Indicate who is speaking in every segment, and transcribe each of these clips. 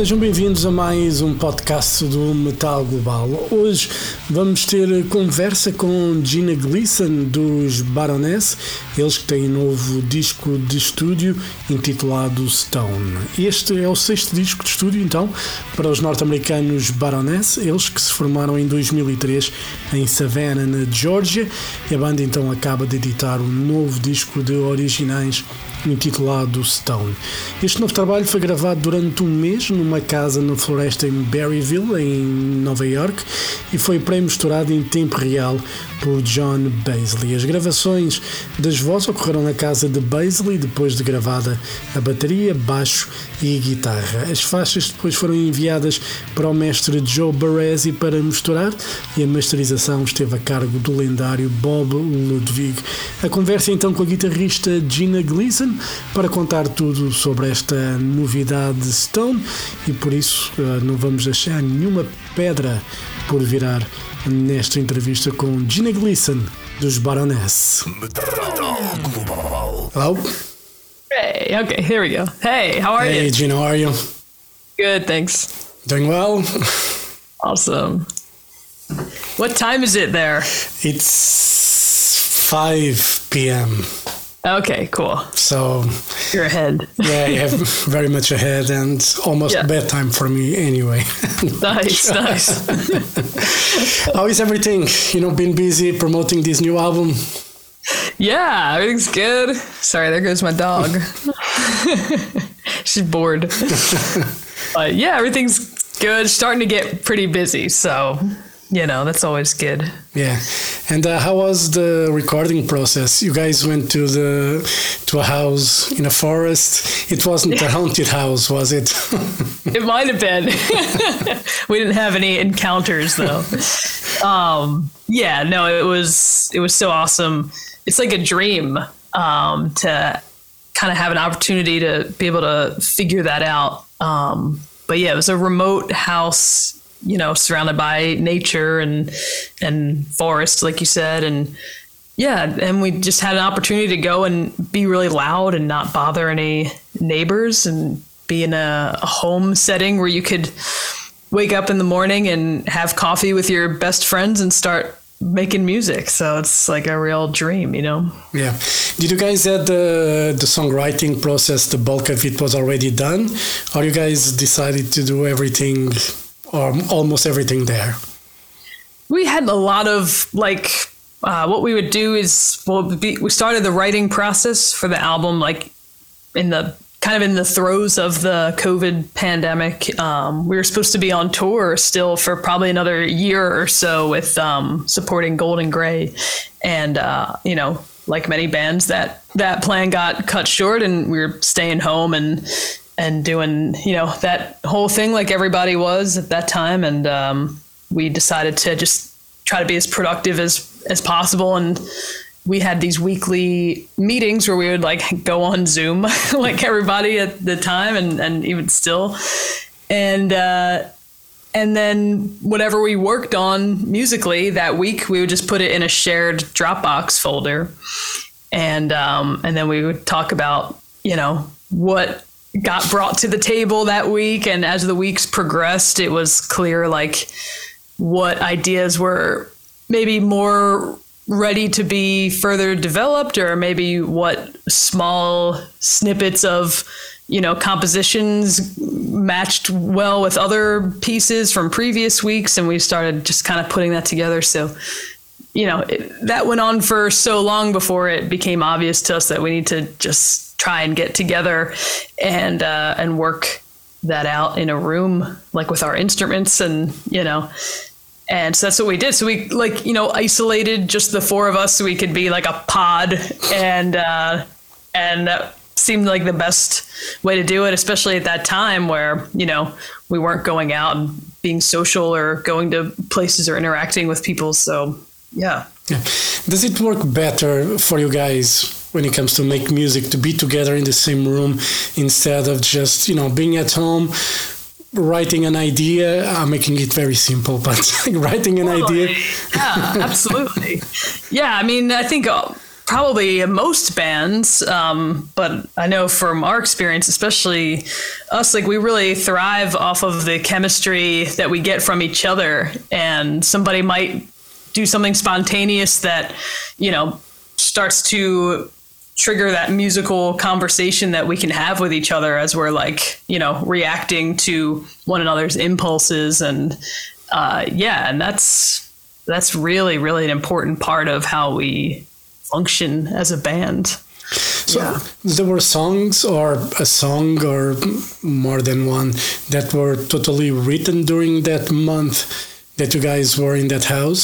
Speaker 1: Sejam bem-vindos a mais um podcast do Metal Global. Hoje vamos ter conversa com Gina Gleason dos Baroness, eles que têm um novo disco de estúdio intitulado Stone. Este é o sexto disco de estúdio, então, para os norte-americanos Baroness, eles que se formaram em 2003 em Savannah, na Georgia, e a banda então acaba de editar um novo disco de originais intitulado Stone. Este novo trabalho foi gravado durante um mês numa casa na floresta em Berryville, em Nova York, e foi pré-misturado em tempo real por John Baisley. As gravações das vozes ocorreram na casa de Baisley, depois de gravada a bateria, baixo e guitarra. As faixas depois foram enviadas para o mestre Joe Baresi para misturar e a masterização esteve a cargo do lendário Bob Ludwig. A conversa então com a guitarrista Gina Gleason para contar tudo sobre esta novidade Stone e por isso eh, não vamos deixar nenhuma pedra por virar nesta entrevista com Gina Gleason dos Baroness. Hello?
Speaker 2: Hey, okay, here we go. Hey, how are
Speaker 1: Hey
Speaker 2: you?
Speaker 1: Gina, how are you?
Speaker 2: Good, thanks.
Speaker 1: Doing well?
Speaker 2: Awesome. What time is it there?
Speaker 1: It's 5 p.m.
Speaker 2: Okay, cool.
Speaker 1: So,
Speaker 2: You're ahead.
Speaker 1: yeah, have very much ahead and almost
Speaker 2: Yeah.
Speaker 1: bedtime for me anyway.
Speaker 2: Nice, nice.
Speaker 1: How is everything? You know, been busy promoting this new album?
Speaker 2: Yeah, everything's good. Sorry, there goes my dog. She's bored. but yeah, everything's good. Starting to get pretty busy, so you know that's always good.
Speaker 1: Yeah. And uh, how was the recording process? You guys went to the to a house in a forest. It wasn't a haunted house, was it?
Speaker 2: It might have been. we didn't have any encounters though. Um, yeah, no, it was it was so awesome. It's like a dream um, to kind of have an opportunity to be able to figure that out. Um, but yeah, it was a remote house, you know, surrounded by nature and and forest, like you said, and yeah, and we just had an opportunity to go and be really loud and not bother any neighbors and be in a, a home setting where you could wake up in the morning and have coffee with your best friends and start making music. So it's like a real dream, you know?
Speaker 1: yeah. Did you guys had the the songwriting process? The bulk of it was already done, or you guys decided to do everything or almost everything there?
Speaker 2: we had a lot of like uh, what we would do is well be, we started the writing process for the album like in the kind of in the throes of the covid pandemic um, we were supposed to be on tour still for probably another year or so with um, supporting Gold & Grey and uh, you know like many bands that that plan got cut short and we were staying home and and doing you know that whole thing like everybody was at that time. And um, we decided to just try to be as productive as as possible. And we had these weekly meetings where we would like go on zoom like everybody at the time and and even still. And uh and then whatever we worked on musically that week we would just put it in a shared dropbox folder. And um and then we would talk about you know what got brought to the table that week and as the weeks progressed it was clear like what ideas were maybe more ready to be further developed or maybe what small snippets of you know compositions matched well with other pieces from previous weeks and we started just kind of putting that together. So you know it, that went on for so long before it became obvious to us that we need to just try and get together and uh, and work that out in a room like with our instruments and you know and so that's what we did. So we like you know isolated just the four of us. So we could be like a pod and uh and that seemed like the best way to do it especially at that time where you know we weren't going out and being social or going to places or interacting with people. So yeah.
Speaker 1: Yeah. Does it work better for you guys when it comes to make music to be together in the same room instead of just you know being at home writing an idea. I'm making it very simple, but writing an
Speaker 2: Totally.
Speaker 1: idea.
Speaker 2: Yeah, absolutely. yeah, I mean, I think uh, probably most bands, um, but I know from our experience, especially us, like we really thrive off of the chemistry that we get from each other. And somebody might do something spontaneous that, you know, starts to trigger that musical conversation that we can have with each other as we're like you know reacting to one another's impulses and uh, yeah and that's that's really really an important part of how we function as a band
Speaker 1: So there were songs or a song or more than one that were totally written during that month that you guys were in that house.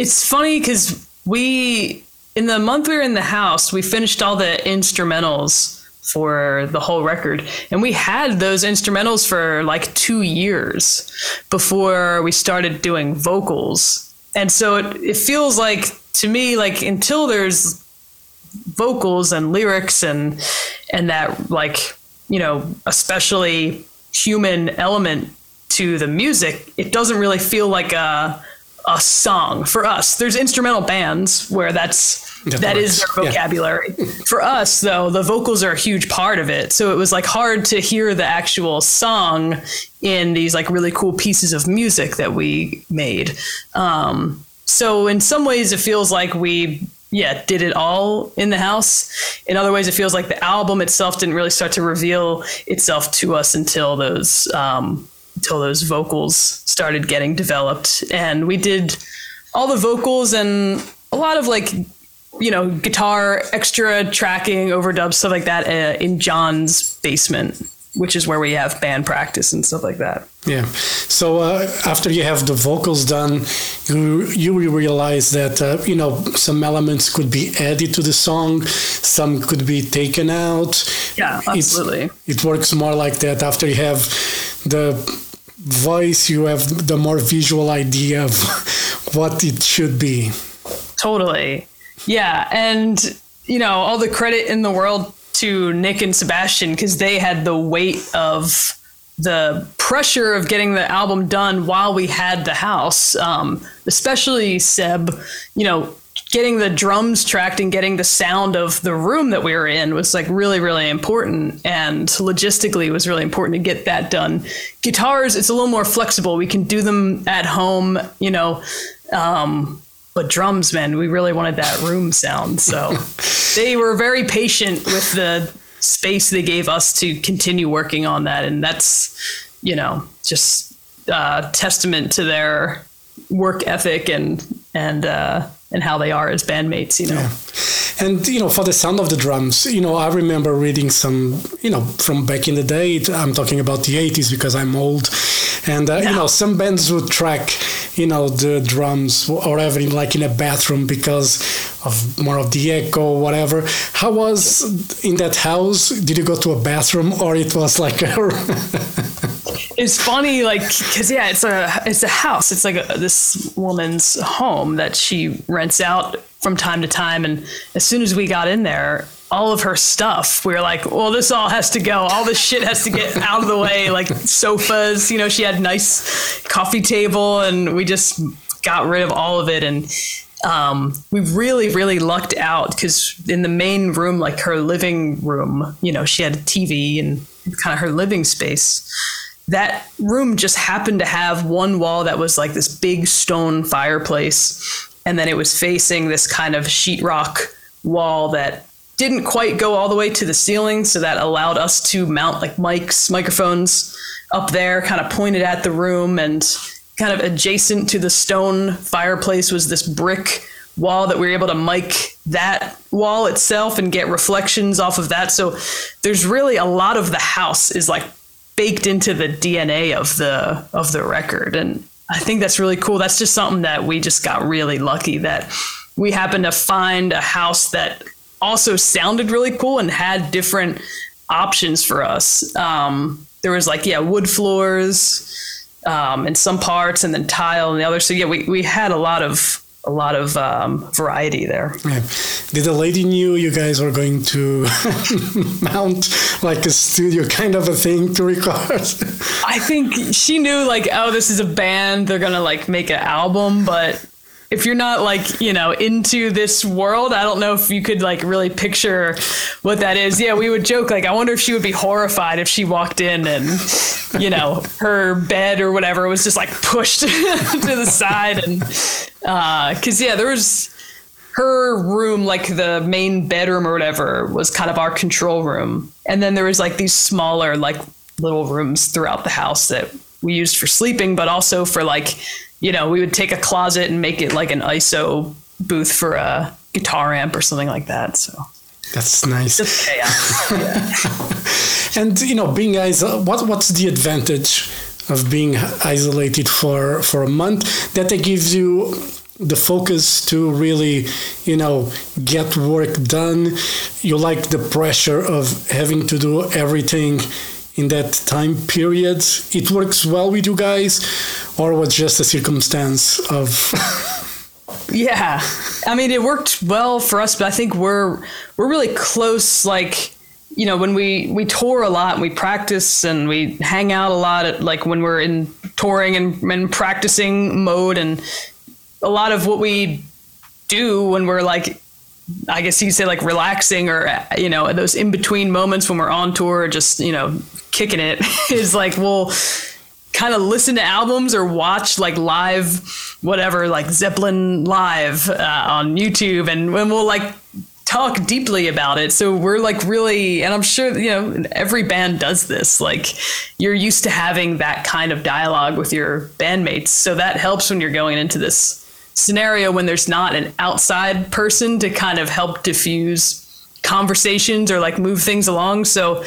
Speaker 2: it's funny because we in the month we were in the house we finished all the instrumentals for the whole record. And we had those instrumentals for like two years before we started doing vocals. And so it, it feels like to me like until there's vocals and lyrics and and that like you know especially human element to the music it doesn't really feel like a a song for us. There's instrumental bands where that's
Speaker 1: That
Speaker 2: that is
Speaker 1: works,
Speaker 2: their
Speaker 1: yeah.
Speaker 2: vocabulary. For us though the vocals are a huge part of it. So it was like hard to hear the actual song in these like really cool pieces of music that we made. Um, so in some ways it feels like we yeah did it all in the house. In other ways it feels like the album itself didn't really start to reveal itself to us until those um, until those vocals started getting developed and we did all the vocals and a lot of like you know guitar extra tracking overdubs stuff like that uh, in john's basement which is where we have band practice and stuff like that
Speaker 1: Yeah. So uh, after you have the vocals done, you you realize that uh, you know some elements could be added to the song, some could be taken out.
Speaker 2: yeah
Speaker 1: It's-
Speaker 2: absolutely
Speaker 1: it works more like that. After you have the voice, you have the more visual idea of what it should be.
Speaker 2: Totally. Yeah. And, you know, all the credit in the world to Nick and Sebastian because they had the weight of the pressure of getting the album done while we had the house. Um, especially Seb, you know, getting the drums tracked and getting the sound of the room that we were in was like really, really important. And logistically, it was really important to get that done. Guitars, it's a little more flexible. We can do them at home, you know. Um, but drums, man, we really wanted that room sound. So they were very patient with the space they gave us to continue working on that. And that's, you know, just uh, testament to their work ethic and, and, uh, and how they are as bandmates, you know.
Speaker 1: And you know, for the sound of the drums, you know, I remember reading some, you know, from back in the day. I'm talking about the '80s because I'm old, and uh, you know, some bands would track, you know, the drums or ever like in a bathroom because of more of the echo, whatever. How was in that house? Did you go to a bathroom or it was like a
Speaker 2: it's funny like because yeah it's a it's a house. It's like a, this woman's home that she rents out from time to time. And as soon as we got in there all of her stuff we were like well this all has to go. All this shit has to get out of the way. Like sofas you know she had nice coffee table and we just got rid of all of it. And um, we really, really lucked out because in the main room, like her living room, you know, she had a TV and kind of her living space. That room just happened to have one wall that was like this big stone fireplace. And then it was facing this kind of sheetrock wall that didn't quite go all the way to the ceiling. So that allowed us to mount like mics, microphones up there, kind of pointed at the room and kind of adjacent to the stone fireplace was this brick wall that we were able to mic that wall itself and get reflections off of that. So there's really a lot of the house is like baked into the DNA of the of the record and I think that's really cool. That's just something that we just got really lucky that we happened to find a house that also sounded really cool and had different options for us. Um, there was like yeah, wood floors um, in some parts and then tile in the other. So yeah, we, we had a lot of a lot of um, variety there.
Speaker 1: Yeah. Did the lady knew you guys were going to mount like a studio kind of a thing to record?
Speaker 2: I think she knew like, oh, this is a band. They're gonna like make an album, but if you're not like you know into this world i don't know if you could like really picture what that is. Yeah we would joke like i wonder if she would be horrified if she walked in and you know her bed or whatever was just like pushed to the side and uh because yeah there was her room like the main bedroom or whatever was kind of our control room. And then there was like these smaller like little rooms throughout the house that we used for sleeping but also for like you know, we would take a closet and make it like an ISO booth for a guitar amp or something like that. So
Speaker 1: that's nice.
Speaker 2: Just chaos.
Speaker 1: and you know, being isolated, what what's the advantage of being isolated for for a month? That it gives you the focus to really, you know, get work done. You like the pressure of having to do everything in that time period. It works well with you guys or was just a circumstance of
Speaker 2: yeah i mean it worked well for us but i think we're we're really close like you know when we we tour a lot and we practice and we hang out a lot at, like when we're in touring and, and practicing mode and a lot of what we do when we're like I guess you'd say like relaxing or you know those in between moments when we're on tour, just you know kicking it is like we'll kind of listen to albums or watch like live whatever like zeppelin live uh, on youtube and when we'll like talk deeply about it. So we're like really and i'm sure you know every band does this. Like you're used to having that kind of dialogue with your bandmates. So that helps when you're going into this scenario when there's not an outside person to kind of help diffuse conversations or like move things along. So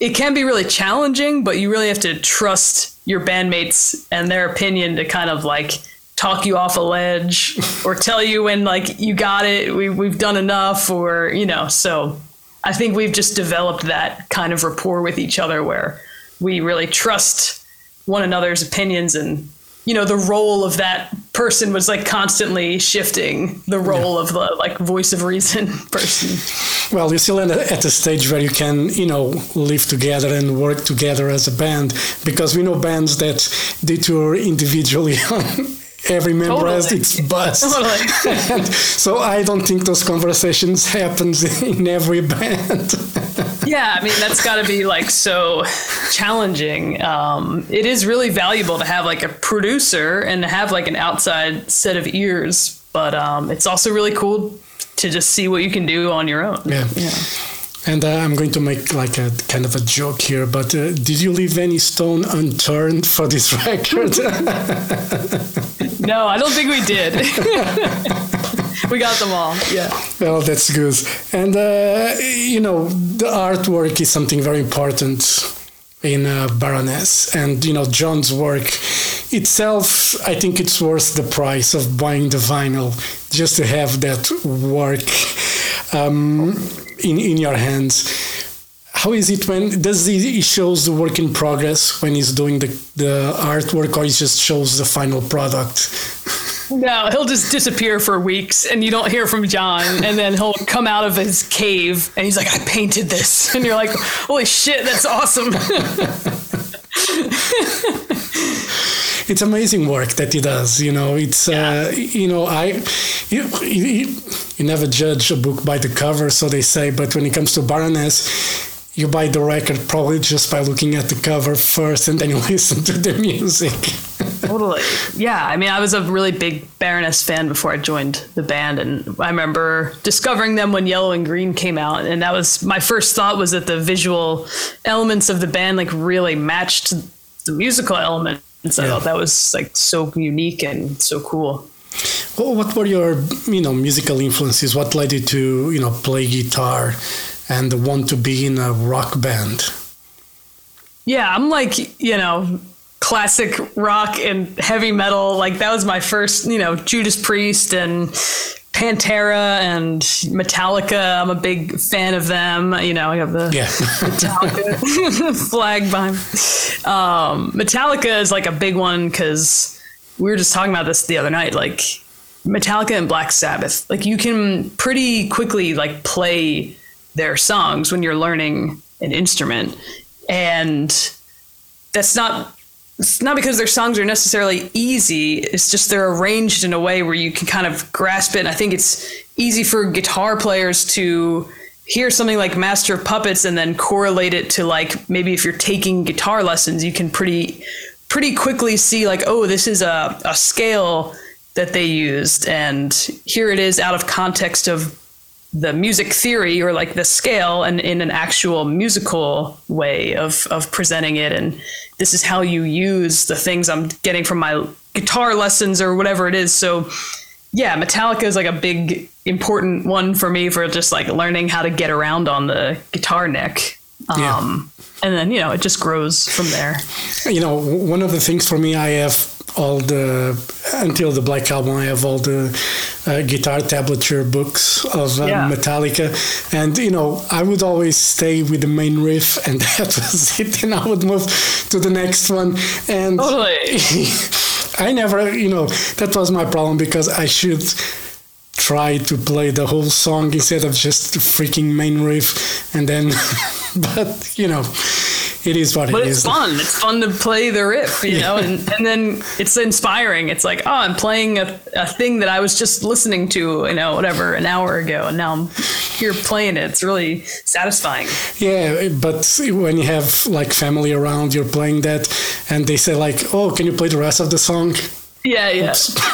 Speaker 2: it can be really challenging, but you really have to trust your bandmates and their opinion to kind of like talk you off a ledge or tell you when like you got it, we, we've done enough, or, you know, so I think we've just developed that kind of rapport with each other where we really trust one another's opinions and you know the role of that person was like constantly shifting the role yeah. of the like voice of reason person
Speaker 1: well you're still at a stage where you can you know live together and work together as a band because we know bands that they tour individually every member totally. has its bus. Totally. so I don't think those conversations happens in every band.
Speaker 2: yeah, I mean that's got to be like so challenging. Um, it is really valuable to have like a producer and to have like an outside set of ears, but um, it's also really cool to just see what you can do on your own.
Speaker 1: Yeah. yeah. And uh, I'm going to make like a kind of a joke here, but uh, did you leave any stone unturned for this record?
Speaker 2: no, I don't think we did. we got them all. Yeah.
Speaker 1: Well, that's good. And uh, you know, the artwork is something very important in uh, Baroness, and you know, John's work itself. I think it's worth the price of buying the vinyl just to have that work. Um, in, in your hands. How is it when does he, shows the work in progress when he's doing the, the artwork or he just shows the final product?
Speaker 2: No he'll just disappear for weeks and you don't hear from john. And then he'll come out of his cave and he's like i painted this. And you're like holy shit that's awesome
Speaker 1: it's amazing work that he does. You know, it's yeah. uh, you know I you, you, you never judge a book by the cover, so they say. But when it comes to Baroness. You buy the record probably just by looking at the cover first and then you listen to the music.
Speaker 2: totally. Yeah. I mean, I was a really big Baroness fan before I joined the band. And I remember discovering them when Yellow and Green came out. And that was my first thought was that the visual elements of the band like really matched the musical element and so yeah. I thought that was like so unique and so cool.
Speaker 1: Well, what were your, you know, musical influences? What led you to, you know, play guitar and want to be in a rock band?
Speaker 2: Yeah, I'm like, you know, classic rock and heavy metal. Like that was my first, you know, Judas Priest and Pantera and Metallica. I'm a big fan of them. You know, I have the yeah. Metallica flag behind. Um, Metallica is like a big one because we were just talking about this the other night. Like Metallica and Black Sabbath. Like you can pretty quickly like play their songs when you're learning an instrument, and that's not it's not because their songs are necessarily easy. It's just they're arranged in a way where you can kind of grasp it. And I think it's easy for guitar players to hear something like Master of Puppets and then correlate it to like maybe if you're taking guitar lessons, you can pretty pretty quickly see like, oh, this is a, a scale that they used, and here it is out of context of the music theory or like the scale and in an actual musical way of of presenting it. And this is how you use the things I'm getting from my guitar lessons or whatever it is. So yeah Metallica is like a big important one for me for just like learning how to get around on the guitar neck. Um, yeah. and then you know it just grows from there.
Speaker 1: You know one of the things for me I have all the until the Black Album. I have all the uh, guitar tablature books of um, yeah. Metallica, and you know I would always stay with the main riff, and that was it. And I would move to the next one, and
Speaker 2: totally.
Speaker 1: I never, you know, that was my problem because I should try to play the whole song instead of just the freaking main riff, and then, but you know it is what
Speaker 2: but it's fun. It's fun to play the riff, you know, and, and then it's inspiring. It's like, oh, I'm playing a, a thing that I was just listening to, you know, whatever, an hour ago, and now I'm here playing it. It's really satisfying.
Speaker 1: Yeah, but when you have like family around, you're playing that, and they say like, oh, can you play the rest of the song?
Speaker 2: Yeah, yeah.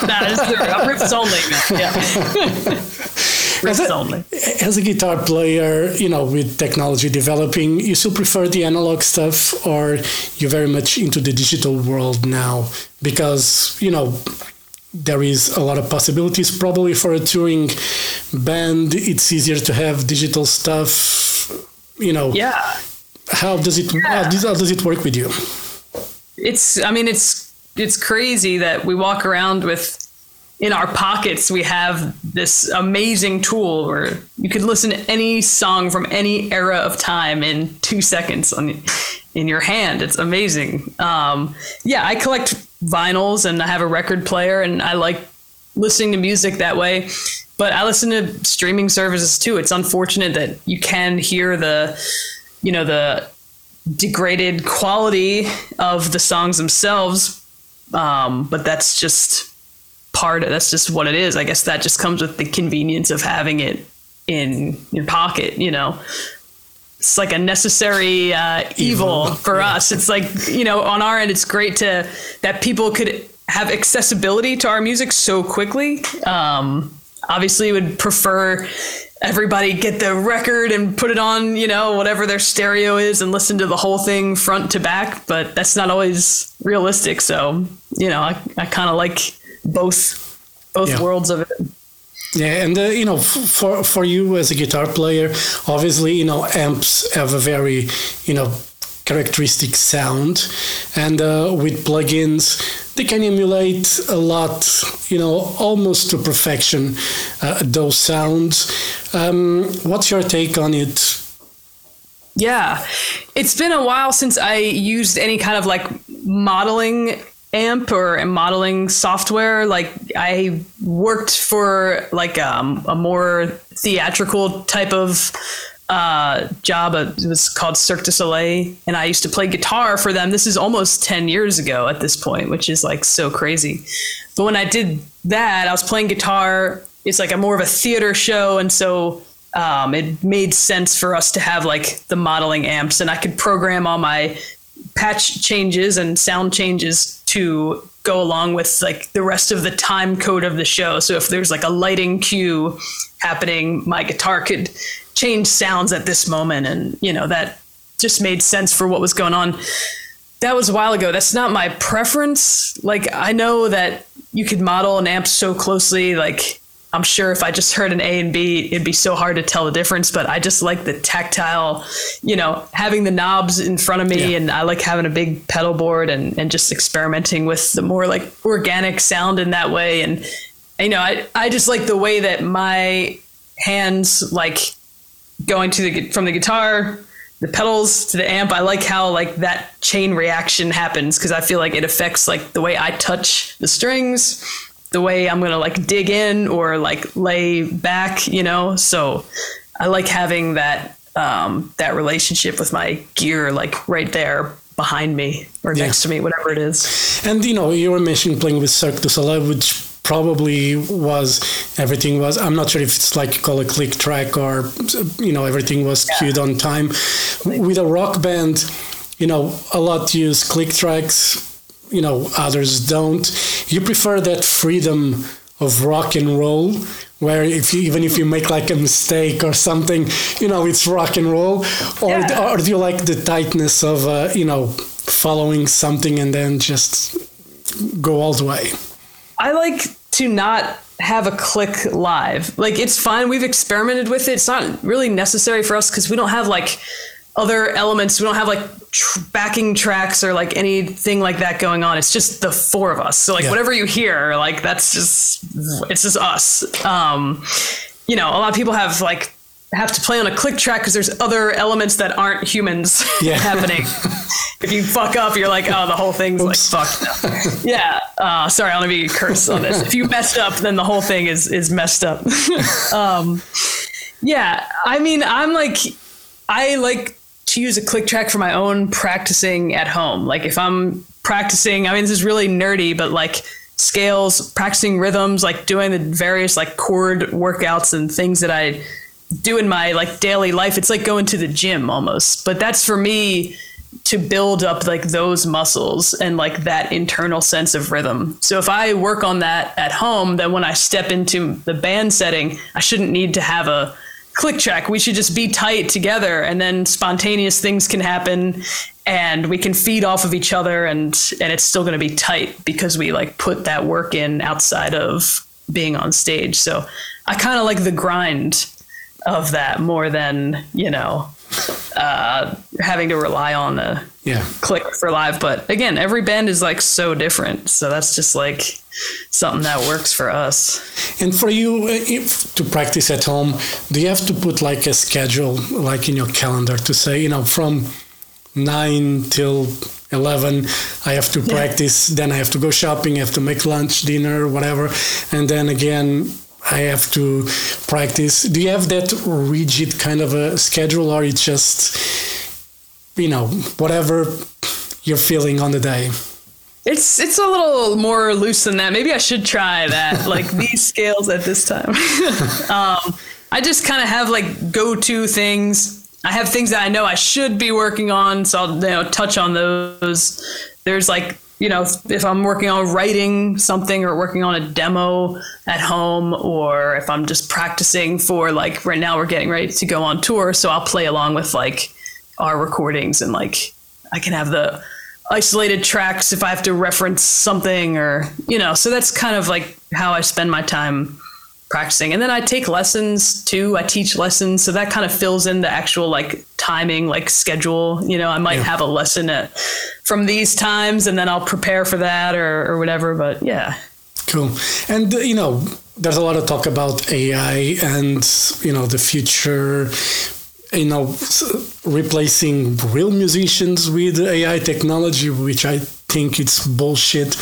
Speaker 2: that is the riffs only. Yeah.
Speaker 1: as a, only. As a guitar player, you know, with technology developing, you still prefer the analog stuff, or you're very much into the digital world now? Because you know, there is a lot of possibilities. Probably for a touring band, it's easier to have digital stuff. You know.
Speaker 2: Yeah.
Speaker 1: How does it? Yeah. How, does, how does it work with you?
Speaker 2: It's. I mean, it's it's crazy that we walk around with in our pockets we have this amazing tool where you could listen to any song from any era of time in two seconds on in your hand. It's amazing. Um, yeah i collect vinyls and i have a record player and i like listening to music that way but i listen to streaming services too. It's unfortunate that you can hear the you know the degraded quality of the songs themselves um, but that's just part of that's just what it is. I guess that just comes with the convenience of having it in your pocket, you know. It's like a necessary uh, evil, evil, for yeah. us. It's like, you know, on our end, it's great to that people could have accessibility to our music so quickly. Um, obviously, would prefer everybody get the record and put it on, you know, whatever their stereo is and listen to the whole thing front to back, but that's not always realistic. So, you know, I, I kind of like both both yeah. worlds of it.
Speaker 1: Yeah, and uh, you know, for for you as a guitar player, obviously, you know, amps have a very, you know, characteristic sound, and uh, with plugins, they can emulate a lot, you know, almost to perfection uh, those sounds. Um, what's your take on it?
Speaker 2: Yeah, it's been a while since I used any kind of like modeling amp or modeling software like i worked for like um, a more theatrical type of uh, job. It was called cirque du soleil and i used to play guitar for them. This is almost 10 years ago at this point which is like so crazy. But when i did that i was playing guitar. It's like a more of a theater show and so um, it made sense for us to have like the modeling amps and i could program all my patch changes and sound changes to go along with like the rest of the time code of the show. So if there's like a lighting cue happening, my guitar could change sounds at this moment and you know that just made sense for what was going on. That was a while ago. That's not my preference. Like I know that you could model an amp so closely like I'm sure if I just heard an A and B, it'd be so hard to tell the difference. But I just like the tactile, you know, having the knobs in front of me, yeah. and I like having a big pedal board and and just experimenting with the more like organic sound in that way. And you know, I I just like the way that my hands like going to the from the guitar the pedals to the amp i like how like that chain reaction happens because i feel like it affects like the way i touch the strings the way I'm gonna like dig in or like lay back, you know. So I like having that um, that relationship with my gear like right there behind me or
Speaker 1: Yeah.
Speaker 2: next to me, whatever it is.
Speaker 1: And you know, you were mentioning playing with Cirque du Soleil, which probably was everything was. I'm not sure if it's like you call a click track or you know everything was cued on time. With a rock band, you know, a lot use click tracks. You know, others don't. You prefer that freedom of rock and roll, where if you even if you make like a mistake or something, you know, it's rock and roll, or
Speaker 2: Yeah.
Speaker 1: or do you like the tightness of uh, you know following something and then just go all the way?
Speaker 2: I like to not have a click live. Like it's fine. We've experimented with it. It's not really necessary for us because we don't have like other elements. We don't have like tr- backing tracks or like anything like that going on. It's just the four of us. So like
Speaker 1: Yeah.
Speaker 2: whatever you hear, like that's just it's just us. Um, you know, a lot of people have like have to play on a click track because there's other elements that aren't humans
Speaker 1: Yeah.
Speaker 2: happening. if you fuck up, you're like, oh, the whole thing's like fucked up. yeah. Uh, sorry, I'm gonna be cursed on this. If you messed up, then the whole thing is is messed up. um, yeah. I mean, I'm like, I like to use a click track for my own practicing at home. Like if I'm practicing, I mean, this is really nerdy, but like scales, practicing rhythms, like doing the various like chord workouts and things that I do in my like daily life. It's like going to the gym almost. But that's for me to build up like those muscles and like that internal sense of rhythm. So if I work on that at home, then when I step into the band setting, I shouldn't need to have a click track. We should just be tight together and then spontaneous things can happen and we can feed off of each other and and it's still going to be tight because we like put that work in outside of being on stage. So I kind of like the grind of that more than, you know, uh, having to rely on a
Speaker 1: Yeah.
Speaker 2: click for live. But again, every band is like so different. So that's just like something that works for us.
Speaker 1: And for you, uh, if, to practice at home, do you have to put like a schedule, like in your calendar, to say, you know, from nine till eleven, I have to practice. Then I have to go shopping. I have to make lunch, dinner, whatever, and then again. I have to practice. Do you have that rigid kind of a schedule, or it's just, you know, whatever you're feeling on the day?
Speaker 2: It's it's a little more loose than that. Maybe I should try that, like these scales at this time. um, I just kind of have like go to things. I have things that I know I should be working on, so I'll you know touch on those. There's like you know if I'm working on writing something or working on a demo at home, or if I'm just practicing for like right now we're getting ready to go on tour, so I'll play along with like our recordings and like I can have the isolated tracks if I have to reference something or you know so that's kind of like how I spend my time practicing and then I take lessons too I teach lessons so that kind of fills in the actual like timing like schedule you know I might
Speaker 1: Yeah.
Speaker 2: have a lesson at from these times and then I'll prepare for that or, or whatever but yeah
Speaker 1: Cool. And uh, you know, there's a lot of talk about AI and you know the future. You know, replacing real musicians with AI technology, which I think it's bullshit,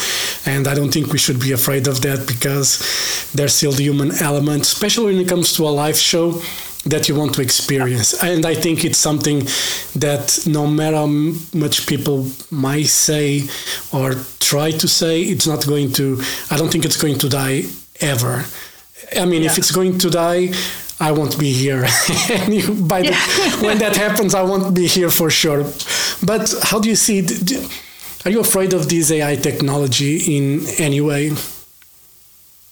Speaker 1: and I don't think we should be afraid of that because there's still the human element, especially when it comes to a live show that you want to experience. And I think it's something that no matter how much people might say or try to say, it's not going to, I don't think it's going to die ever. I mean, if it's going to die, I won't be here. and you, by the, when that happens, I won't be here for sure. But how do you see it? Do- Are you afraid of this AI technology in any way?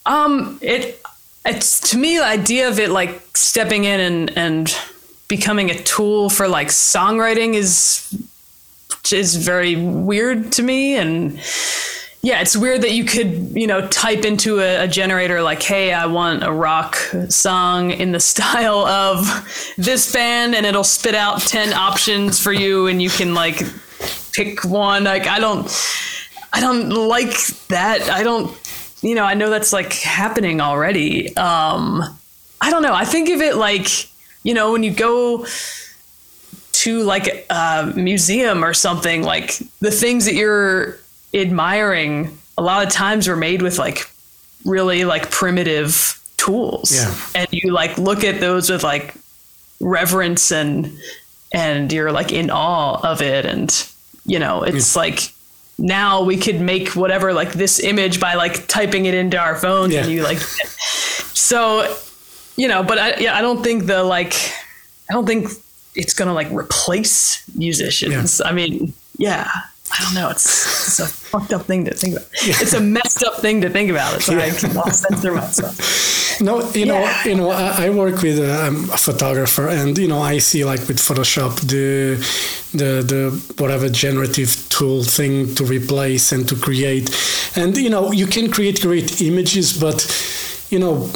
Speaker 2: Um, it it's to me the idea of it like stepping in and and becoming a tool for like songwriting is is very weird to me and yeah it's weird that you could you know type into a, a generator like hey i want a rock song in the style of this band and it'll spit out 10 options for you and you can like pick one like i don't I don't like that. I don't, you know, I know that's like happening already. Um, I don't know. I think of it like, you know, when you go to like a museum or something, like the things that you're admiring a lot of times were made with like really like primitive tools.
Speaker 1: Yeah.
Speaker 2: And you like look at those with like reverence and and you're like in awe of it and you know, it's hmm. like now we could make whatever like this image by like typing it into our phones
Speaker 1: Yeah.
Speaker 2: and you like so you know, but I yeah, I don't think the like I don't think it's gonna like replace musicians. I mean, yeah. I don't know. It's it's a fucked up thing to think about. It's a messed up thing to think about. It's like I can censor myself.
Speaker 1: No, you know,
Speaker 2: Yeah.
Speaker 1: you know, I, I work with uh, I'm a photographer, and you know, I see like with Photoshop the the the whatever generative tool thing to replace and to create, and you know, you can create great images, but you know,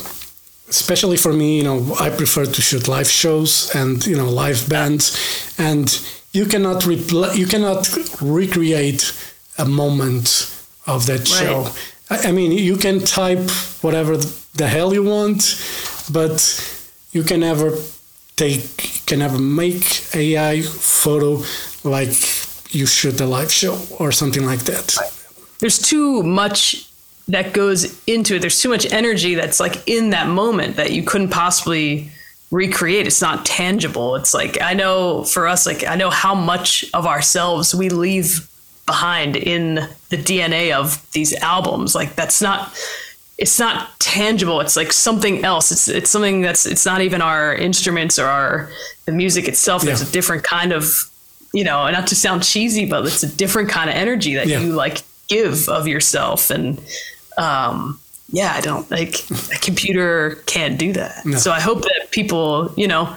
Speaker 1: especially for me, you know, I prefer to shoot live shows and you know live bands, and you cannot repl- you cannot recreate a moment of that show. I, I mean, you can type whatever the hell you want, but you can never take, can never make AI photo like you shoot a live show or something like that.
Speaker 2: There's too much that goes into it. There's too much energy that's like in that moment that you couldn't possibly recreate. It's not tangible. It's like I know for us, like I know how much of ourselves we leave behind in the DNA of these albums. Like that's not it's not tangible. It's like something else. It's it's something that's it's not even our instruments or our the music itself. There's
Speaker 1: Yeah.
Speaker 2: a different kind of you know, and not to sound cheesy, but it's a different kind of energy that
Speaker 1: Yeah.
Speaker 2: you like give of yourself and um yeah, I don't like a computer can't do that.
Speaker 1: No.
Speaker 2: So I hope that people, you know,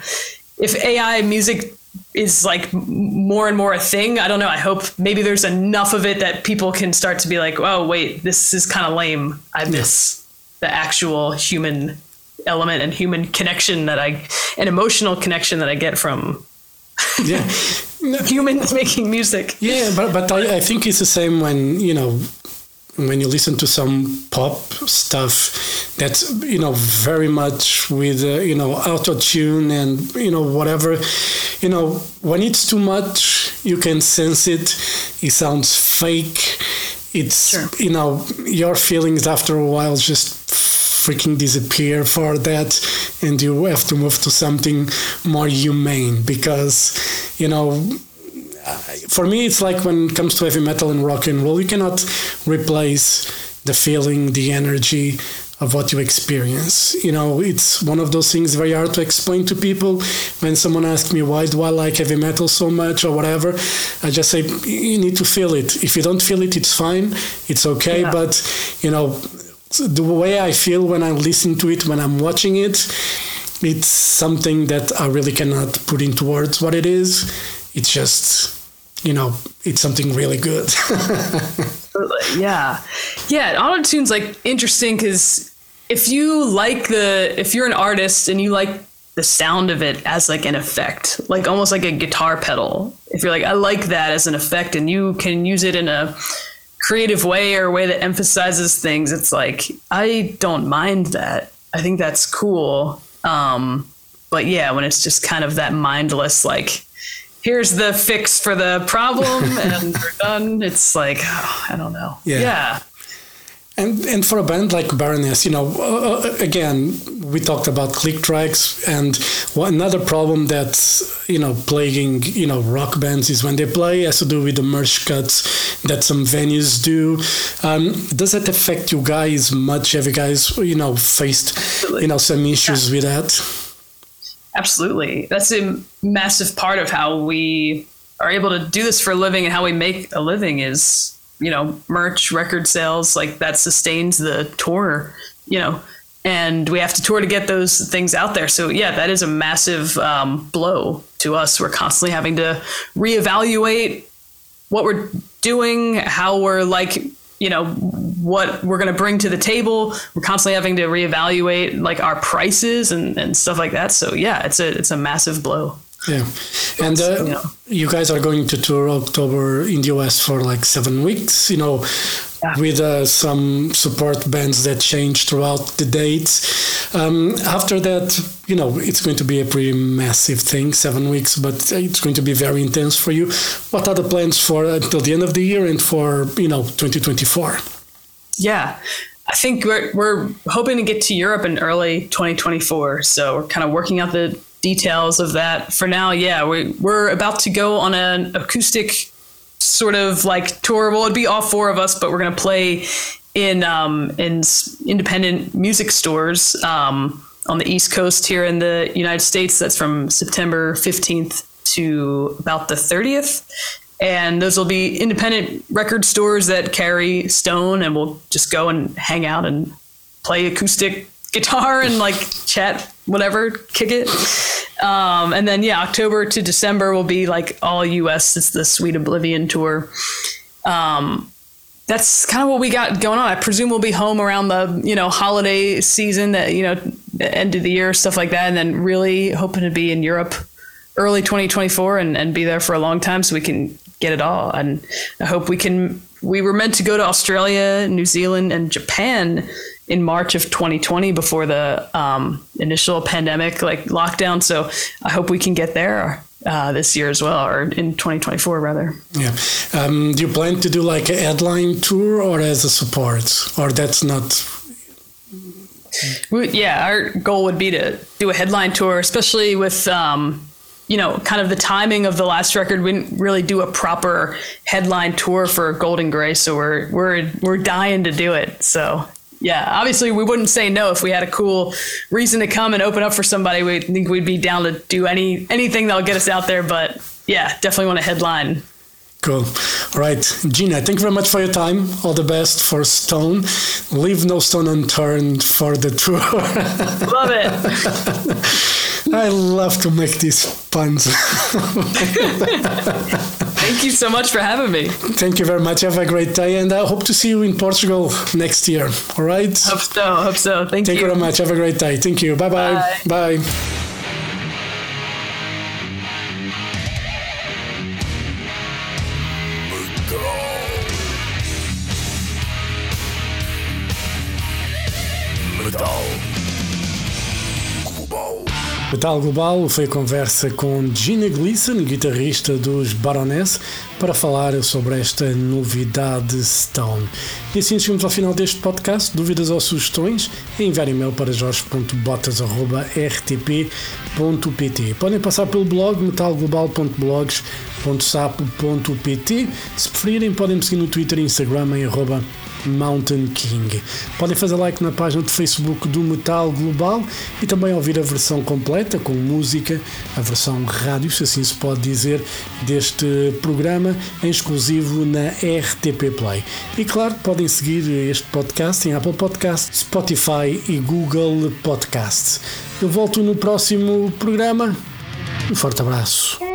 Speaker 2: if AI music is like more and more a thing, I don't know. I hope maybe there's enough of it that people can start to be like, oh, wait, this is kind of lame. I miss the actual human element and human connection that I, an emotional connection that I get from
Speaker 1: Yeah.
Speaker 2: humans making music.
Speaker 1: Yeah, but but I, I think it's the same when you know when you listen to some pop stuff that's you know very much with uh, you know auto tune and you know whatever you know when it's too much you can sense it it sounds fake it's
Speaker 2: Sure.
Speaker 1: you know your feelings after a while just freaking disappear for that and you have to move to something more humane because you know for me it's like when it comes to heavy metal and rock and roll you cannot replace the feeling the energy of what you experience. You know it's one of those things very hard to explain to people. When someone asks me why do i like heavy metal so much? or whatever i just say you need to feel it. If you don't feel it it's fine. It's okay.
Speaker 2: Yeah.
Speaker 1: but you know the way i feel when i listen to it when i'm watching it it's something that i really cannot put into words what it is. It's just you know it's something really good.
Speaker 2: Yeah. Yeah auto tune's like interesting because if you like the if you're an artist and you like the sound of it as like an effect like almost like a guitar pedal if you're like i like that as an effect and you can use it in a creative way or a way that emphasizes things it's like i don't mind that. I think that's cool. Um but yeah when it's just kind of that mindless like here's the fix for the problem and we're done it's like oh, i don't know
Speaker 1: Yeah.
Speaker 2: yeah
Speaker 1: And and for a band like Baroness, you know, uh, uh, again, we talked about click tracks, and another problem that's you know plaguing you know rock bands is when they play has to do with the merch cuts that some venues do. Um, does that affect you guys much? Have you guys you know faced you know some issues with that?
Speaker 2: Absolutely. That's a massive part of how we are able to do this for a living and how we make a living is you know merch record sales like that sustains the tour you know and we have to tour to get those things out there. So yeah that is a massive um, blow to us. We're constantly having to reevaluate what we're doing, how we're like, you know, what we're going to bring to the table. We're constantly having to reevaluate like our prices and, and stuff like that. So yeah, it's a it's a massive blow.
Speaker 1: Yeah, and uh,
Speaker 2: you know.
Speaker 1: you guys are going to tour October in the US for like seven weeks. You know,
Speaker 2: Yeah.
Speaker 1: with uh, some support bands that change throughout the dates. Um, after that, you know, it's going to be a pretty massive thing, seven weeks, but it's going to be very intense for you. What are the plans for until the end of the year and for you know 2024?
Speaker 2: Yeah. I think we're, we're hoping to get to Europe in early 2024. So we're kind of working out the details of that. For now, yeah, we, we're about to go on an acoustic sort of like tour. Well, it'd be all four of us, but we're going to play in um, in independent music stores um, on the East Coast here in the United States. That's from September 15th to about the 30th. And those will be independent record stores that carry Stone, and we'll just go and hang out and play acoustic guitar and like chat, whatever, kick it. Um, and then, yeah, October to December will be like all US. It's the Sweet Oblivion tour. Um, that's kind of what we got going on. I presume we'll be home around the you know holiday season, that you know end of the year stuff like that, and then really hoping to be in Europe early 2024 and, and be there for a long time so we can get it all. And I hope we can. We were meant to go to Australia, New Zealand, and Japan in March of 2020 before the um, initial pandemic like lockdown. So I hope we can get there uh, this year as well, or in 2024 rather.
Speaker 1: Yeah. Um, do you plan to do like a headline tour or as a support, or that's not?
Speaker 2: Yeah, our goal would be to do a headline tour, especially with. Um, you know, kind of the timing of the last record, we didn't really do a proper headline tour for Gold & Grey, so we're we're we're dying to do it. So yeah, obviously we wouldn't say no if we had a cool reason to come and open up for somebody. We think we'd be down to do any anything that'll get us out there. But yeah, definitely want to headline.
Speaker 1: Cool. All right, Gina, thank you very much for your time. All the best for Stone. Leave no stone unturned for the tour.
Speaker 2: Love it.
Speaker 1: I love to make these puns.
Speaker 2: Thank you so much for having me.
Speaker 1: Thank you very much. Have a great day, and I hope to see you in Portugal next year. All right?
Speaker 2: Hope so. Hope so. Thank,
Speaker 1: Thank
Speaker 2: you.
Speaker 1: you very much. Have a great day. Thank you. Bye-bye.
Speaker 2: Bye.
Speaker 1: Bye.
Speaker 3: Metal Global
Speaker 1: foi a conversa com Gina Gleason, guitarrista dos Baroness, para falar sobre esta novidade Stone. E assim chegamos ao final deste podcast. Dúvidas ou sugestões? Enviar e-mail para jorge.botas.rtp.pt Podem passar pelo blog metalglobal.blogs.sapo.pt Se preferirem, podem me seguir no Twitter e Instagram em arroba Mountain King. Podem fazer like na página de Facebook do Metal Global e também ouvir a versão completa com música, a versão rádio, se assim se pode dizer, deste programa em exclusivo na RTP Play. E claro, podem seguir este podcast em Apple Podcasts, Spotify e Google Podcasts. Eu volto no próximo programa. Um forte abraço.